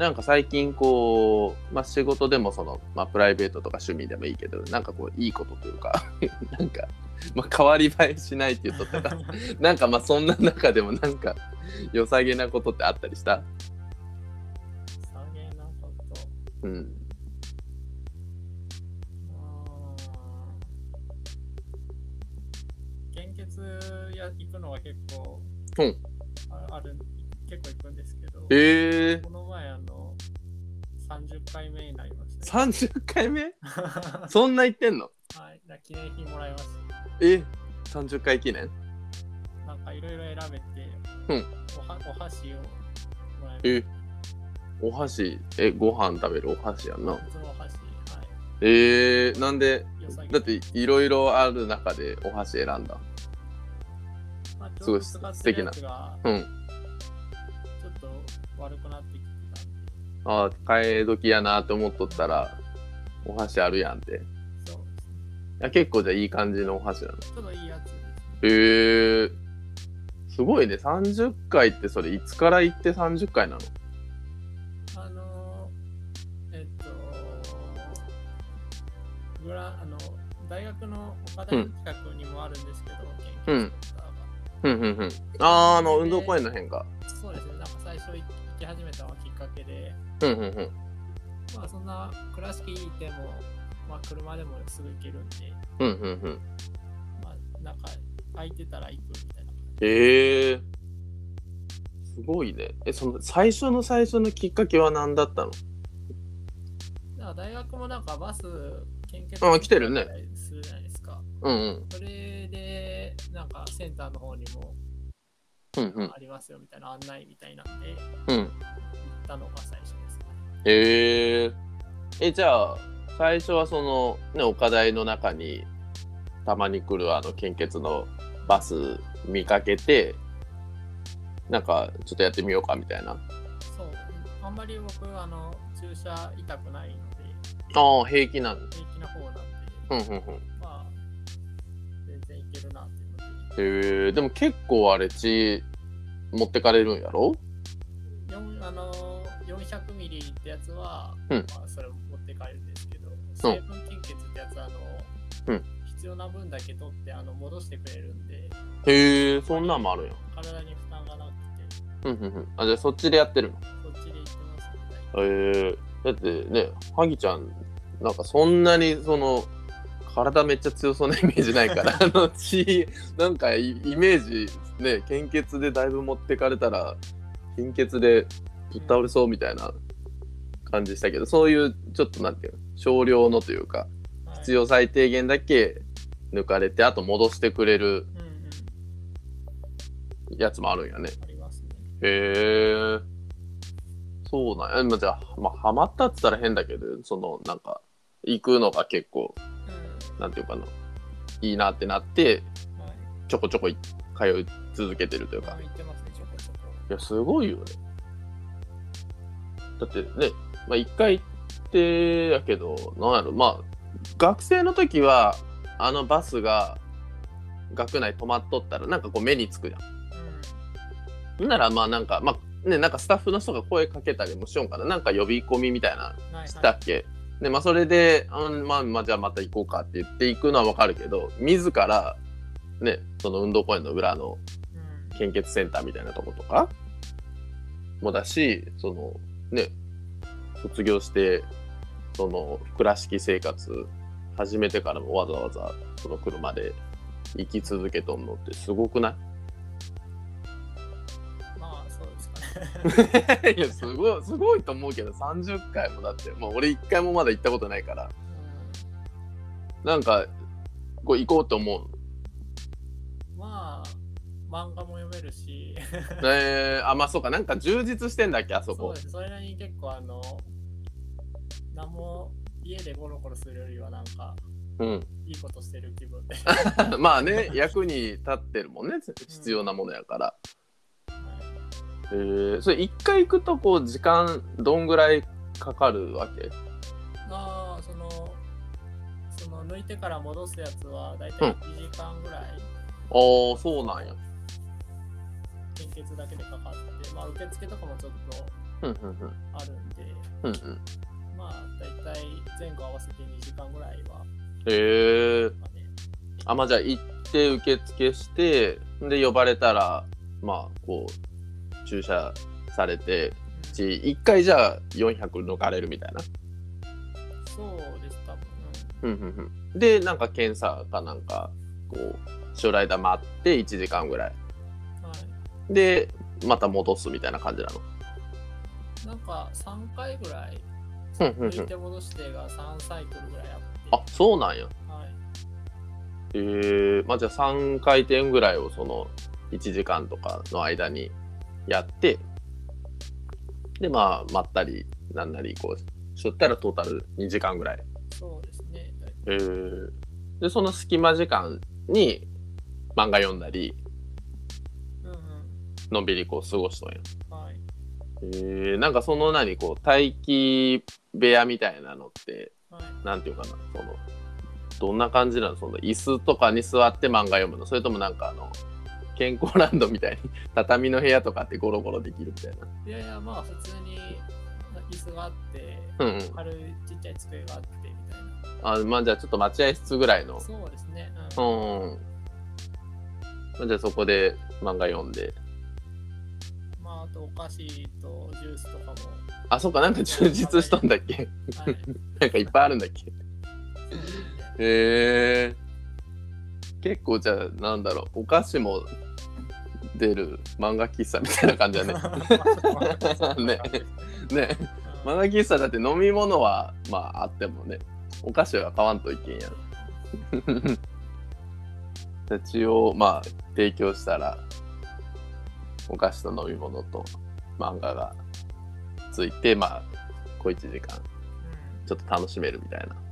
なんか最近こう、まあ、仕事でもその、まあ、プライベートとか趣味でもいいけどなんかこういいことというか なんか、まあ、変わり映えしないって言っとったらなんかまあそんな中でもなんか良さげなことってあったりした？下げなこと。うん。献血や行くのは結構、うん。あある結構行くんですけど、えー、この前あの30回目になりました、30回目？そんな言ってんの？はい、だ記念品もらいましえ30回記念？た。なんかいろいろ選べて、うん。おはお箸をもらいましえお箸？えご飯食べるお箸やんな？た。普通のお箸、はえー、なんでだっていろいろある中でお箸選んだ？まあ、すごい素敵な。うん悪くなってきてたああ替え時やなって思っとったらお箸あるやんって。いそうですね。や結構じゃあいい感じのお箸なの？ちょっといいやつですね。へえー、すごいね。30回ってそれいつから行って30回なの？あのー、えっと、グラあの大学の岡大の近くにもあるんですけど、うん。研究センターが。ふんふんふん。あーあの運動公園の辺かそうですね、なんか最初行き始めたのがきっかけで、ふんふんふん。まあそんな倉敷行っても、まあ車でもすぐ行けるんで、ふんふんふん。まあなんか空いてたら行くみたいな。へえー、すごいね。えその最初の最初のきっかけは何だったの？だから大学もなんかバス献血あ来てるね。するじゃないですか。うんうん。それで、なんかセンターの方にもうんうん。ありますよみたいな案内みたいなんで、うん。行ったのが最初ですね。へえー、えじゃあ最初はそのね岡大の中にたまに来るあの献血のバス見かけてなんかちょっとやってみようかみたいな。そう、あんまり僕、あの、注射痛くないので、ああ平気なん。平気な方なんで、うんうんうん。まあ、るなっていうので、へえでも結構あれ血持ってかれるんやろ？あの400ミリってやつは、うん。まあ、それを持って帰るんですけど、成分献血ってやつは、あの、うん。必要な分だけ取ってあの戻してくれるんで、へえそんなんもあるんや。体に負担がなくて、うんうんうん。あじゃあそっちでやってるの？そっちで行ってますね。へえだってね萩ちゃんなんかそんなにその体めっちゃ強そうなイメージないから。あの血なんかイイメージね献血でだいぶ持ってかれたら貧血でぶっ倒れそうみたいな感じしたけどそういうちょっとなんていうの少量のというかはい。必要最低限だけ抜かれてあと戻してくれるやつもあるんやね。ありますね。へえ。そうなんや。まあじゃあまあハマったっつったら変だけどそのなんか行くのが結構うんなんていうかな。いいなってなってはいちょこちょこい通い続けてるというか。まあ言ってますね、ちょこちょこ。いやすごいよね。だってねまあ一回行ってやけどなんやろ。まあ学生の時はあのバスが学内止まっとったらなんかこう目につくじゃん。うん。ならまあなんかまあねなんかスタッフの人が声かけたりもしようかな。なんか呼び込みみたいなはいはい。したっけ、でまあそれで、うん、まあまあじゃあまた行こうかって言って行くのはわかるけど自らねその運動公園の裏のうん。献血センターみたいなとことかもだしそのね卒業してその倉敷生活始めてからもわざわざその車で行き続けとんのってすごくない？いやすごいすごいと思うけど30回もだってもう俺1回もまだ行ったことないから。なんかこう行こうと思う。うんまあ、漫画も読めるし、えー、あまあそうかなんか充実してんだっけあそこ。そうです。それなりに結構、あの、何も家でゴロゴロするよりは、なんか、うん。いいことしてる気分で。まあね役に立ってるもんね必要なものやから、えー、それ1回行くとこう時間どんぐらいかかるわけ？まあ、その、その抜いてから戻すやつは、だいたい1時間ぐらい、ああそうなんや。献血だけでかかって、まあ、受付とかもちょっとうんうんうん。あるんで、うんうん。まあ大体前後合わせて2時間ぐらいは、へえまあね、あまあじゃあ行って受付してで呼ばれたらまあこう注射されてうん。ち1回じゃあ400抜かれるみたいな。そうです、多分。うんうんうん。でなんか検査かなんかこう将来だ待って1時間ぐらい。うんはい。でまた戻すみたいな感じなの。なんか3回ぐらい、抜いて戻してが3サイクルぐらいあって、あそうなんや。はい。えー、まあじゃあ3回転ぐらいをその1時間とかの間にやってでまあまったりなんなりこうしょったらトータル2時間ぐらいそうですね。えー、でその隙間時間に漫画読んだりうんうん。のんびりこう過ごしとんやはい。えー、なんかその何こう待機部屋みたいなのってはい。なんていうかなそのどんな感じなのその椅子とかに座って漫画読むの？それともなんかあの健康ランドみたいに畳の部屋とかってゴロゴロできるみたいな。いやいや、まあ普通に椅子があって、うんうん。軽いちっちゃい机があってみたいな。あまあじゃあちょっと待合室ぐらいの。そうですね。ううんん。まあじゃあそこで漫画読んで。まああとお菓子とジュースとかも。あそっかなんか充実しとんだっけ？はい。なんかいっぱいあるんだっけ？へえ結構じゃあなんだろうお菓子も出る漫画喫茶みたいな感じだね。ね。ね。漫画喫茶だって飲み物はまああってもね。お菓子は買わんといけんやろ 一応まあ提供したらお菓子と飲み物と漫画がついてまあ小1時間うん。ちょっと楽しめるみたいな。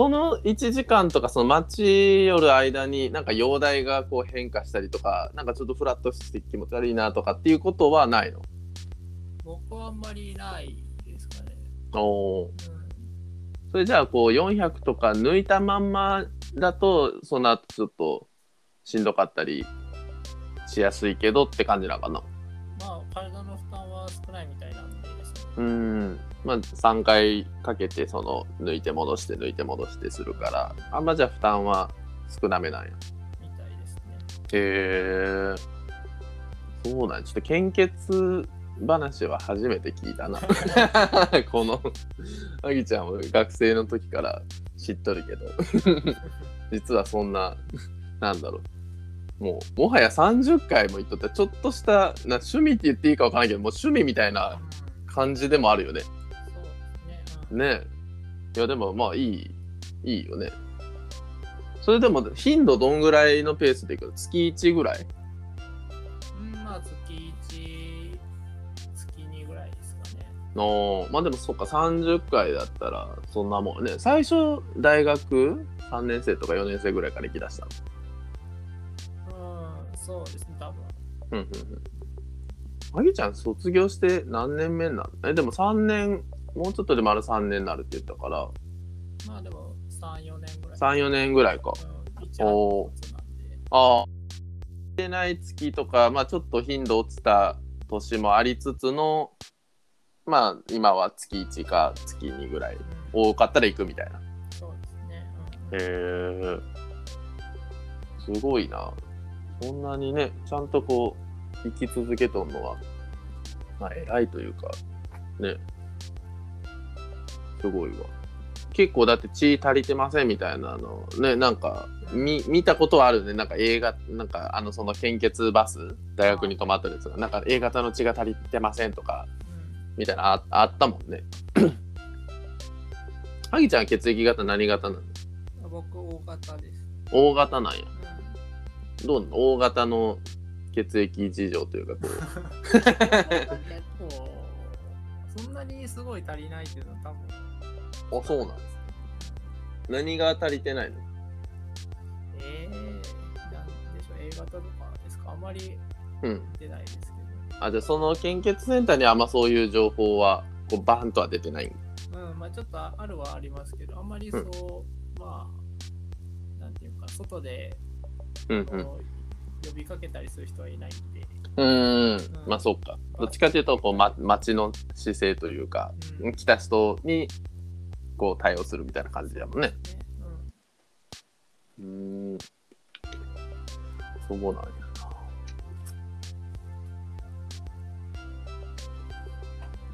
その1時間とかその待ち寄る間になんか容体がこう変化したりとかなんかちょっとフラットして気持ち悪いなとかっていうことはないの？僕はあんまりないですかね。おーうんそれじゃあこう400とか抜いたまんまだとその後ちょっとしんどかったりしやすいけどって感じなのかな？まあ体の負担は少ないみたいなんで。うん。まあ3回かけてその抜いて戻して抜いて戻してするからあんまじゃあ負担は少なめなんや。みたいですね。へえそうなんちょっと献血話は初めて聞いたな。このあぎちゃんも学生の時から知っとるけど。実はそんななんだろう。もうもはや30回も言っとったらちょっとしたな趣味って言っていいかわからないけどもう趣味みたいなうん感じでもあるよね。そうね。うん。ね。えいやでもまあいいいいよね。それでも頻度どんぐらいのペースでいくの？月1ぐらい？うん、まあ月1、月2ぐらいですかね。のまあでもそっか30回だったらそんなもんね。最初大学？3年生とか4年生ぐらいから行きだしたの？うん、そうですね、多分。うんうんうんあぎちゃん卒業して何年目になる？えでも3年もうちょっとで丸3年になるって言ったから。まあでも3、4年ぐらい。34年ぐらいか。うん、一お。ああ出ない月とかまあちょっと頻度落ちた年もありつつのまあ今は月1か月2ぐらいうん多かったら行くみたいな。そうですね。うん。へえすごいな。そんなにねちゃんとこう生き続けとんのはまあ偉いというかね。すごいわ。結構だって血足りてませんみたいなのねなんか見見たことはあるね。なんか映画なんかあのその献血バス大学に泊まってるやつがなんか A 型の血が足りてませんとかうん。みたいなああったもんね。ハギちゃんは血液型何型なの？僕、大型です。O 型なんや。うん。どうなの？O 型の血液事情というかこ結構、そんなにすごい足りないっていうのは多分。うあそうなんです何が足りてないの？えー、なんでしょう、A 型とかですかあんまりうん出ないですけど。あじゃあその献血センターにはあんまそういう情報はこうバーンとは出てないうん、まあちょっとあるはありますけど、あんまりそう、まあ、なんていうか、外で、うんうん呼びかけたりする人はいないんで、うーん。うん。まあそうか。どっちかというとこう、ま、町の姿勢というかうん。来た人にこう対応するみたいな感じだもんね。ねうんうーん。そうなんやな。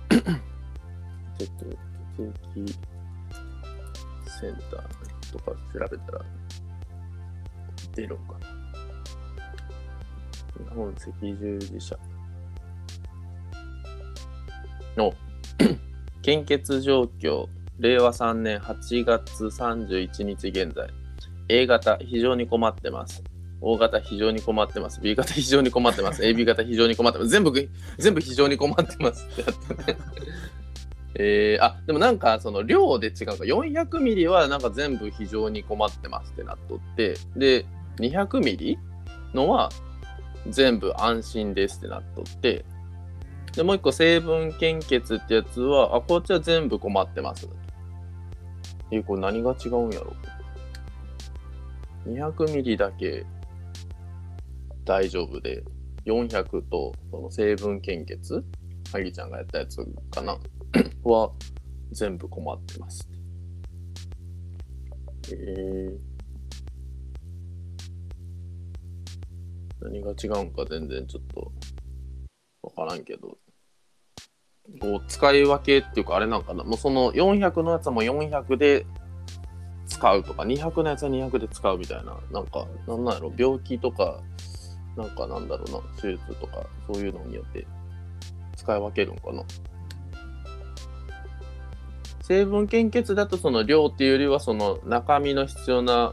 ちょっと血液センターとか調べたら出るんかな日本赤十字社の 献血状況令和3年8月31日現在 A 型非常に困ってます。O 型非常に困ってます。B 型非常に困ってます。AB 型非常に困ってます。全部、全部非常に困ってますってやってね。えー、あ、でもなんかその量で違うか。400ミリはなんか全部非常に困ってますってなっとって、で、200ミリのは全部安心ですってなっとって、で、もう一個成分献血ってやつは、あ、こっちは全部困ってます。え、これ何が違うんやろ？200ミリだけ大丈夫で、400とその成分献血、はぎちゃんがやったやつかな？は全部困ってます。えー、何が違うんか全然ちょっとわからんけど、こう使い分けっていうかあれなんかな、もうその400のやつはもう400で使うとか、200のやつは200で使うみたいな、なんか、なんなんやろ、病気とか、なんかなんだろうな、手術とか、そういうのによって使い分けるんかな。成分献血だとその量っていうよりはその中身の必要な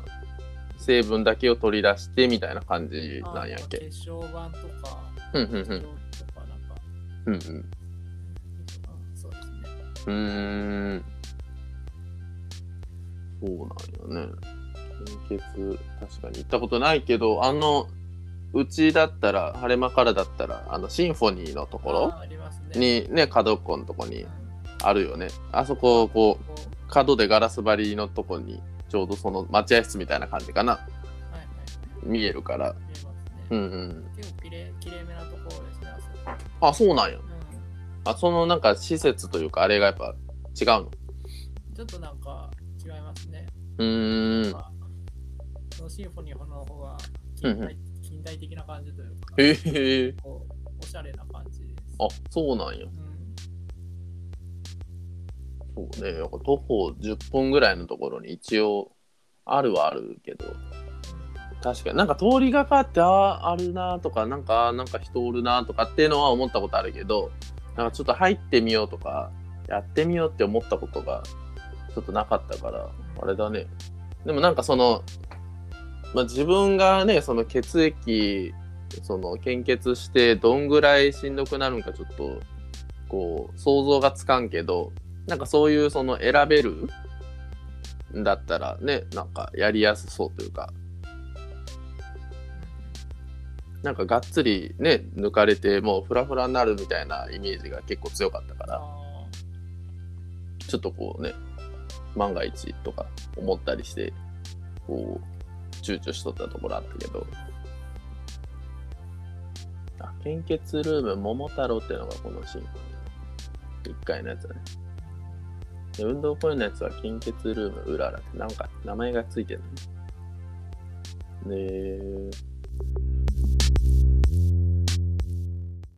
成分だけを取り出してみたいな感じなんやっけ？血小板とか、うんうんうん血とかなんか、うんうん。うんそうですね。うーん。そうなんよね。献血、確かに行ったことないけど、あの、うちだったら、晴れ間からだったら、あの、シンフォニーのところあありますね。にね、角っこのとこにうんあるよね。あそこ、こう、こ角でガラス張りのとこに、ちょうどその待合室みたいな感じかな。うはいはい。見えるから。見えますね。うんうん。結構きれいきれいめなところですね、あ。あ、そうなんや。うあ、そのなんか施設というか、あれがやっぱ違うの？ん。ちょっとなんか違いますね。うーん。そのシンフォニーの方がうんうん近代,、近代的な感じというか、へえ。こうおしゃれな感じです。あ、そうなんや。うんそうね、なんか徒歩10分ぐらいのところに一応あるはあるけど、確かに。なんか通りがかって、ああ、あるなとか、なんか、なんか人おるなとかっていうのは思ったことあるけど、なんかちょっと入ってみようとか、やってみようって思ったことがちょっとなかったから、あれだね。でもなんかその、まあ、自分がね、その血液、その献血してどんぐらいしんどくなるんかちょっと、こう、想像がつかんけど、なんかそういうその選べるんだったらね、なんかやりやすそうというか、なんかがっつりね、抜かれてもうフラフラになるみたいなイメージが結構強かったから、ちょっとこうね、万が一とか思ったりして、こう、躊躇しとったところあったけど、あ、献血ルーム桃太郎っていうのがこのシン。フォニーの1階のやつだね。で運動公園のやつは献血ルームうららってなんか名前がついてるね。で、